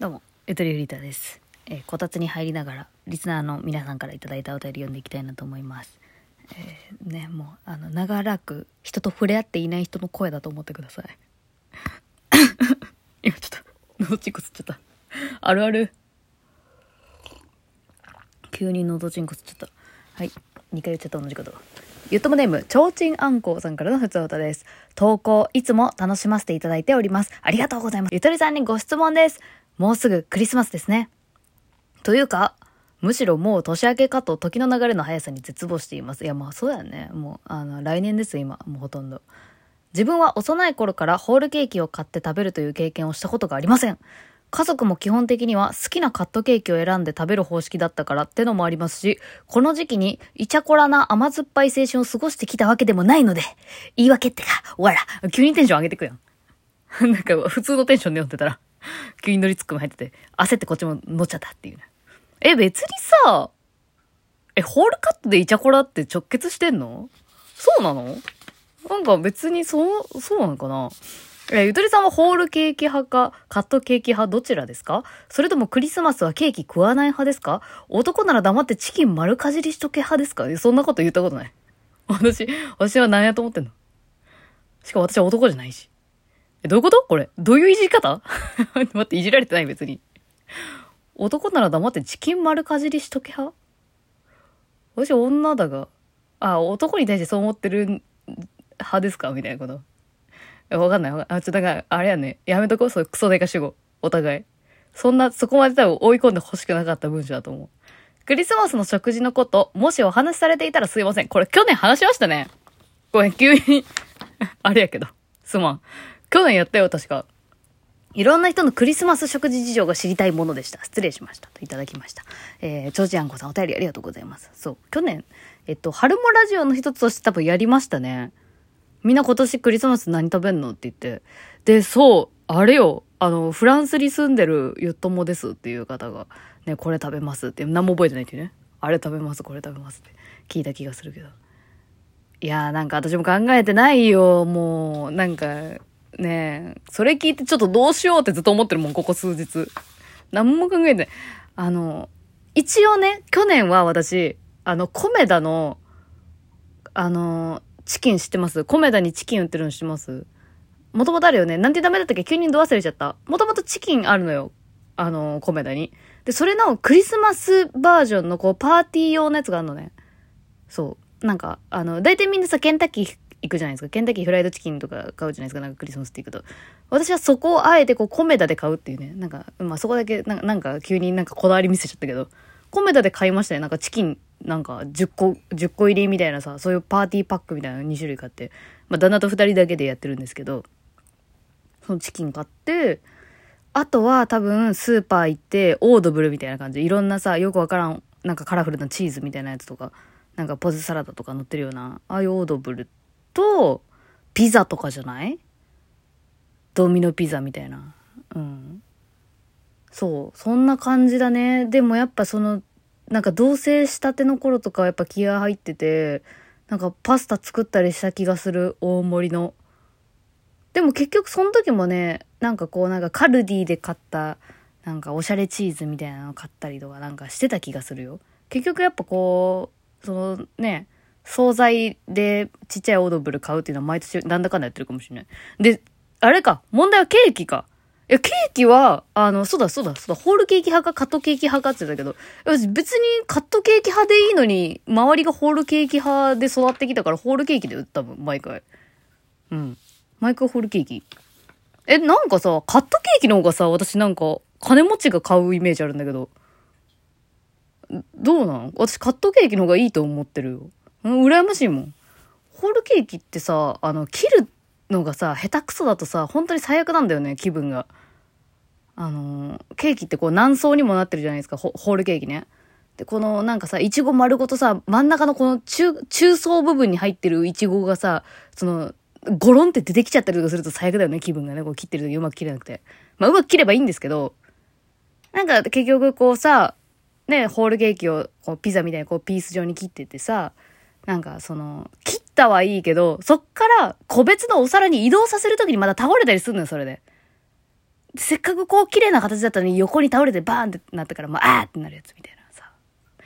どうも、ゆとりフリーターです。えーこたつに入りながら、リスナーの皆さんからいただいたお便り読んでいきたいなと思います。えーね、もう、あの、長らく人と触れ合っていない人の声だと思ってください。今ちょっと、喉チンコ吸っちゃった。あるある。急に喉チンコ吸っちゃった。はい。2回言っちゃった同じこと。ゆっともネーム、ちょうちんあんこうさんからのふつおたです。投稿、いつも楽しませていただいております。ありがとうございます。ゆとりさんにご質問です。もうすぐクリスマスですね。というか、むしろもう年明けかと時の流れの速さに絶望しています。いや、まあそうやね。もう、あの、来年です、今。もうほとんど。自分は幼い頃からホールケーキを買って食べるという経験をしたことがありません。家族も基本的には好きなカットケーキを選んで食べる方式だったからってのもありますし、この時期にイチャコラな甘酸っぱい青春を過ごしてきたわけでもないので、言い訳ってか、わら、急にテンション上げてくやん。なんか普通のテンションで読んでたら、急に乗りツッコミ入ってて、焦ってこっちも乗っちゃったっていうね。え、別にさ、え、ホールカットでイチャコラって直結してんの？そうなの？なんか別にそう、そうなのかな？え、ゆとりさんはホールケーキ派か、カットケーキ派どちらですか？それともクリスマスはケーキ食わない派ですか？男なら黙ってチキン丸かじりしとけ派ですか？そんなこと言ったことない。私、私は何やと思ってんの？しかも私は男じゃないし。え、どういうこと？これ。どういういじり方？待って、いじられてない？別に。男なら黙ってチキン丸かじりしとけ派私女だが、あ、男に対してそう思ってる派ですか？みたいなこと。わかんないわかんない。あ、ちょ、だから、あれやね。やめとこう。そう、クソデカ主語。お互い。そんな、そこまで多分追い込んで欲しくなかった文章だと思う。クリスマスの食事のこと、もしお話しされていたらすいません。これ去年話しましたね。ごめん、急に、あれやけど。すまん。去年やったよ、確か。いろんな人のクリスマス食事事情が知りたいものでした。失礼しました。といただきました。えー、ちょうちあんこさんお便りありがとうございます。そう。去年、えっと、春もラジオの一つとして多分やりましたね。みんな今年クリスマス何食べんのって言って。で、そう、あれよ。あの、フランスに住んでるゆっともですっていう方が、ね、これ食べますって、何も覚えてないっていうね。あれ食べます、これ食べますって聞いた気がするけど。いやーなんか私も考えてないよ。もう、なんか、ねえ、それ聞いてちょっとどうしようってずっと思ってるもん、ここ数日。何も考えてない。あの、一応ね、去年は私、あの、コメダの、あの、チキン知ってます？コメダにチキン売ってるの知ってます？もともとあるよね。なんてダメだったっけ？急にど忘れちゃった。もともとチキンあるのよ。あの、コメダに。で、それのクリスマスバージョンのこう、パーティー用のやつがあるのね。そう。なんか、あの、大体みんなさ、ケンタッキー行くじゃないですか。ケンタッキーフライドチキンとか買うじゃないですか。なんかクリスマスって行くと。私はそこをあえてこう、コメダで買うっていうね。なんか、まあそこだけ、ななんか急になんかこだわり見せちゃったけど。コメダで買いましたね。なんかチキン、なんか10個、10個入りみたいなさ、そういうパーティーパックみたいな2種類買って。まあ旦那と2人だけでやってるんですけど。そのチキン買って、あとは多分スーパー行って、オードブルみたいな感じで、いろんなさ、よくわからん、なんかカラフルなチーズみたいなやつとか、なんかポテサラダとか乗ってるような、ああいうオードブルと、ピザとかじゃない？ドミノピザみたいな。うん。そう、そんな感じだね。でもやっぱその、なんか同棲したての頃とかはやっぱ気合入ってて、なんかパスタ作ったりした気がする、大盛りの。でも結局その時もね、なんかこうなんかカルディで買った、なんかおしゃれチーズみたいなの買ったりとかなんかしてた気がするよ。結局やっぱこう、そのね、惣菜でちっちゃいオードブル買うっていうのは毎年なんだかんだやってるかもしれない。で、あれか、問題はケーキか。いや、ケーキは、あの、そうだそうだそうだ、ホールケーキ派かカットケーキ派かって言ったけど、別にカットケーキ派でいいのに、周りがホールケーキ派で育ってきたから、ホールケーキで多分、毎回。うん。毎回ホールケーキ。え、なんかさ、カットケーキの方がさ、私なんか、金持ちが買うイメージあるんだけど。どうなん？私カットケーキの方がいいと思ってるよ。羨ましいもん。ホールケーキってさ、あの、切るのがさ、下手くそだとさ、本当に最悪なんだよね、気分が。あの、ケーキってこう何層にもなってるじゃないですか、ホホールケーキね。で、このなんかさ、いちご丸ごとさ、真ん中のこの中、中層部分に入ってるいちごがさ、その、ゴロンって出てきちゃったりとかすると最悪だよね、気分がね。こう切ってる時うまく切れなくて。まあ、うまく切ればいいんですけど、なんか結局こうさ、ね、ホールケーキをこうピザみたいにこうピース状に切っててさ、なんかその、切ったはいいけど、そっから個別のお皿に移動させるときにまた倒れたりするのよ、それで。せっかくこう綺麗な形だったのに横に倒れてバーンってなったから、まあ、あーってなるやつみたいなさ。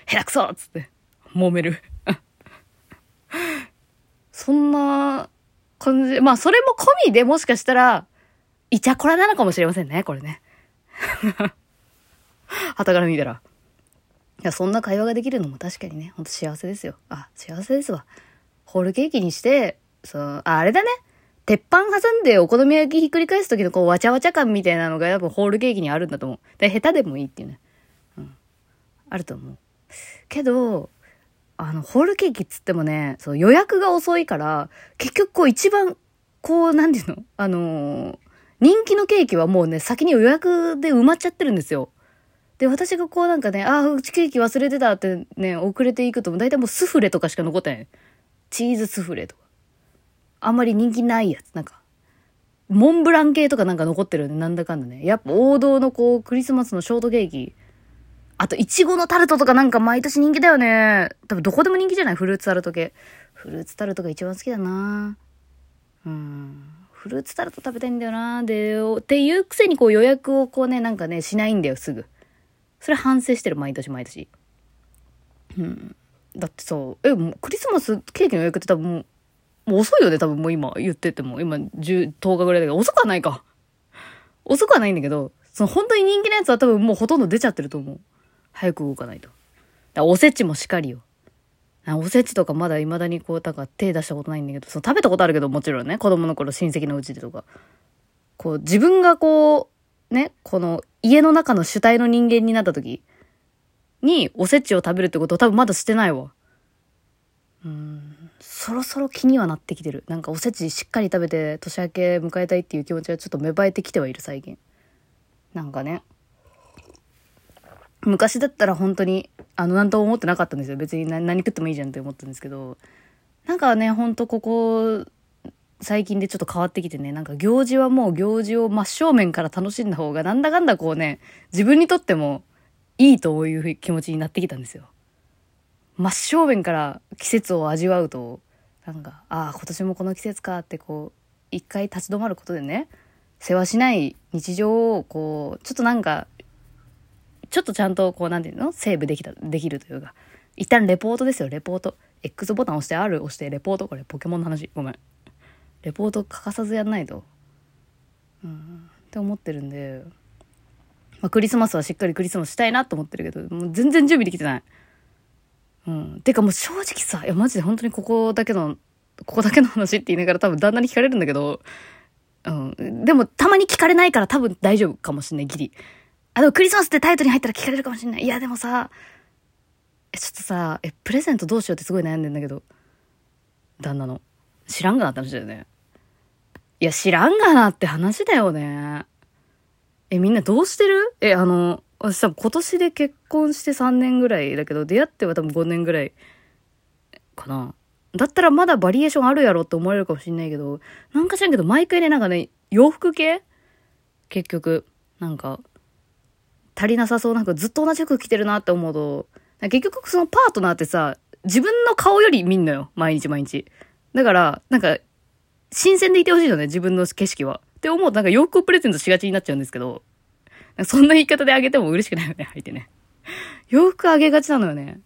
下手くそっつって、揉める。そんな感じ。まあ、それも込みでもしかしたら、イチャコラなのかもしれませんね、これね。旗から見たら。いや、そんな会話ができるのも確かにね、ほんと幸せですよ。あ、幸せですわ。ホールケーキにして、そう、あ、あれだね。鉄板挟んでお好み焼きひっくり返す時のこう、わちゃわちゃ感みたいなのが多分ホールケーキにあるんだと思う。で、下手でもいいっていうね。うん。あると思う。けど、あの、ホールケーキっつってもね、そう予約が遅いから、結局こう一番、こう、なんていうの？あのー、人気のケーキはもうね、先に予約で埋まっちゃってるんですよ。で、私がこうなんかね、ああ、うちケーキ忘れてたってね、遅れていくと、大体もうスフレとかしか残ってない。チーズスフレとか。あんまり人気ないやつ。なんか、モンブラン系とかなんか残ってるよね。なんだかんだね。やっぱ王道のこう、クリスマスのショートケーキ。あと、いちごのタルトとかなんか毎年人気だよね。多分どこでも人気じゃない？フルーツタルト系。フルーツタルトが一番好きだなうん。フルーツタルト食べたいんだよなで、っていうくせにこう予約をこうね、なんかね、しないんだよ、すぐ。それ反省してる、毎年毎年。うん。だってさ、え、もうクリスマスケーキの予約って多分もう、もう遅いよね、多分もう今言ってても。今10、10日ぐらいだけど、遅くはないか。遅くはないんだけど、その本当に人気のやつは多分もうほとんど出ちゃってると思う。早く動かないと。だおせちもしかりよ。おせちとかまだ未だにこう、なんか手出したことないんだけど、その食べたことあるけどもちろんね、子供の頃親戚のうちでとか。こう、自分がこう、ね、この家の中の主体の人間になった時におせちを食べるってことを多分まだしてないわ。うん、そろそろ気にはなってきてる。なんかおせちしっかり食べて年明け迎えたいっていう気持ちがちょっと芽生えてきてはいる最近。なんかね。昔だったら本当に、あの、なんとも思ってなかったんですよ。別に何何食ってもいいじゃんって思ったんですけど、なんかね、ほんとここ、最近でちょっと変わってきてね、なんか行事はもう行事を真正面から楽しんだ方が、なんだかんだこうね、自分にとってもいいという気持ちになってきたんですよ。真正面から季節を味わうと、なんか、ああ、今年もこの季節かってこう、一回立ち止まることでね、世話しない日常をこう、ちょっとなんかちょっとちゃんとこう、なんていうの？セーブできた、できるというか。一旦レポートですよ、レポート。X ボタン押して R 押してレポート。これポケモンの話。ごめん。レポート欠かさずやんないと。うん。って思ってるんで、まあ、クリスマスはしっかりクリスマスしたいなと思ってるけど、もう全然準備できてない。うん。てかもう正直さ、いやマジで本当にここだけの、ここだけの話って言いながら多分旦那に聞かれるんだけど、うん。でもたまに聞かれないから多分大丈夫かもしんない、ギリ。あ、でもクリスマスってタイトルに入ったら聞かれるかもしんない。いや、でもさ、ちょっとさ、え、プレゼントどうしようってすごい悩んでんだけど。旦那の。知らんがなって話だよね。いや、知らんがなって話だよね。え、みんなどうしてる？え、あの、私多分今年で結婚して3年ぐらいだけど、出会っては多分5年ぐらいかな。だったらまだバリエーションあるやろって思われるかもしんないけど、なんか知らんけど、毎回ね、なんかね、洋服系？結局、なんか、足りなさそうなんかずっと同じ服着てるなって思うと、結局そのパートナーってさ、自分の顔より見んのよ。毎日毎日。だから、なんか、新鮮でいてほしいよね、自分の景色は。って思うとなんか洋服をプレゼントしがちになっちゃうんですけど、そんな言い方であげても嬉しくないよね、相手ね。洋服あげがちなのよね。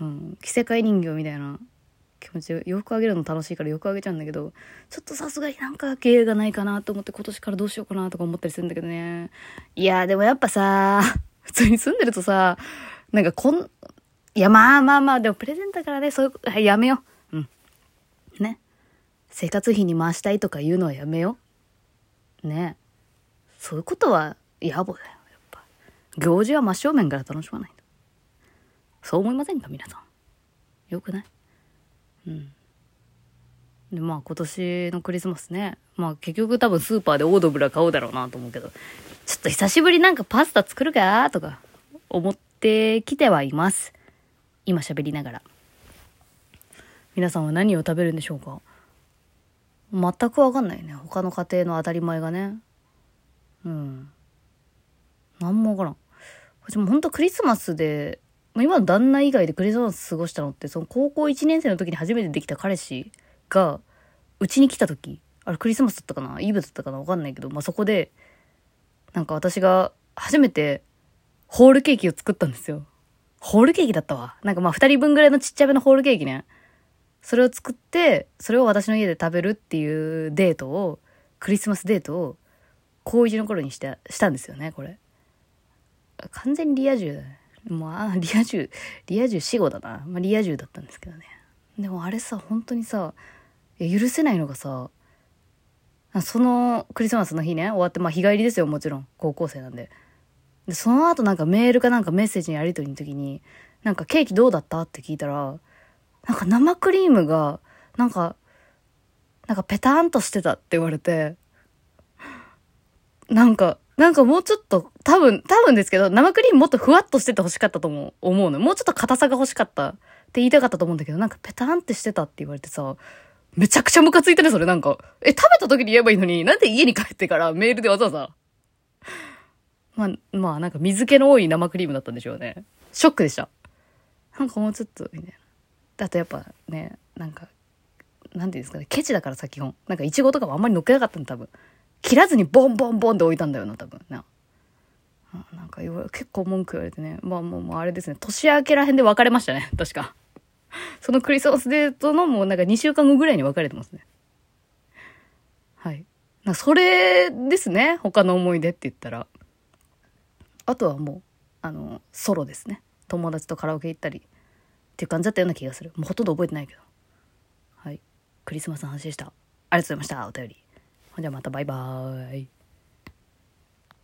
うん。着せ替え人形みたいな。気持ちで洋服あげるの楽しいから洋服あげちゃうんだけどちょっとさすがになんか芸がないかなと思って今年からどうしようかなとか思ったりするんだけどねいやでもやっぱさ普通に住んでるとさなんかこんいやまあまあまあでもプレゼントだからねそういう、はい、やめよう生活費に回したいとか言うのはやめよう。ね。そういうことは野暮だよやっぱ。行事は真正面から楽しまないと。そう思いませんか皆さん。よくない？うん。でまあ今年のクリスマスね。まあ結局多分スーパーでオードブラ買おうだろうなと思うけど。ちょっと久しぶりなんかパスタ作るかとか思ってきてはいます。今喋りながら。皆さんは何を食べるんでしょうか？全くわかんないね他の家庭の当たり前がねうん何もわからん私も本当クリスマスで今の旦那以外でクリスマス過ごしたのって、その高校1年生の時に初めてできた彼氏が、うちに来た時、あれクリスマスだったかな？イブだったかな？わかんないけど、まあ、そこで、なんか私が初めてホールケーキを作ったんですよ。ホールケーキだったわ。なんかまあ二人分ぐらいのちっちゃめのホールケーキね。それを作って、それを私の家で食べるっていうデートを、クリスマスデートを、高1の頃にして、したんですよね、これ。完全にリア充だね。もう、あ、リア充、リア充死後だな。まあ、リア充だったんですけどね。でもあれさ、本当にさ、許せないのがさ、そのクリスマスの日ね、終わって、まあ日帰りですよ、もちろん。高校生なんで。で、その後なんかメールかなんかメッセージのやり取りの時に、なんかケーキどうだったって聞いたら、なんか生クリームが、なんか、なんかペターンとしてたって言われて、なんか、なんかもうちょっと、多分、多分ですけど、生クリームもっとふわっとしてて欲しかったと思う、思うの。もうちょっと硬さが欲しかったって言いたかったと思うんだけど、なんかペターンってしてたって言われてさ、めちゃくちゃムカついてね、それなんか。え、食べた時に言えばいいのに、なんで家に帰ってからメールでわざわざ。まあ、まあ、なんか水気の多い生クリームだったんでしょうね。ショックでした。なんかもうちょっと、みたいな。だとやっぱね、なんか、なんていうんですかね、ケチだからさ、基本。なんかイチゴとかもあんまり乗っけなかったの、多分。切らずにボンボンボンって置いたんだよな、多分な。なんか結構文句言われてね。まあもうもうあれですね。年明けらへんで別れましたね。確か。そのクリスマスデートのもうなんか2週間後ぐらいに別れてますね。はい。なそれですね。他の思い出って言ったら。あとはもう、あの、ソロですね。友達とカラオケ行ったり。っていう感じだったような気がする。もうほとんど覚えてないけど。はい。クリスマスの話でした。ありがとうございました。お便り。ほんじゃまたバイバーイ。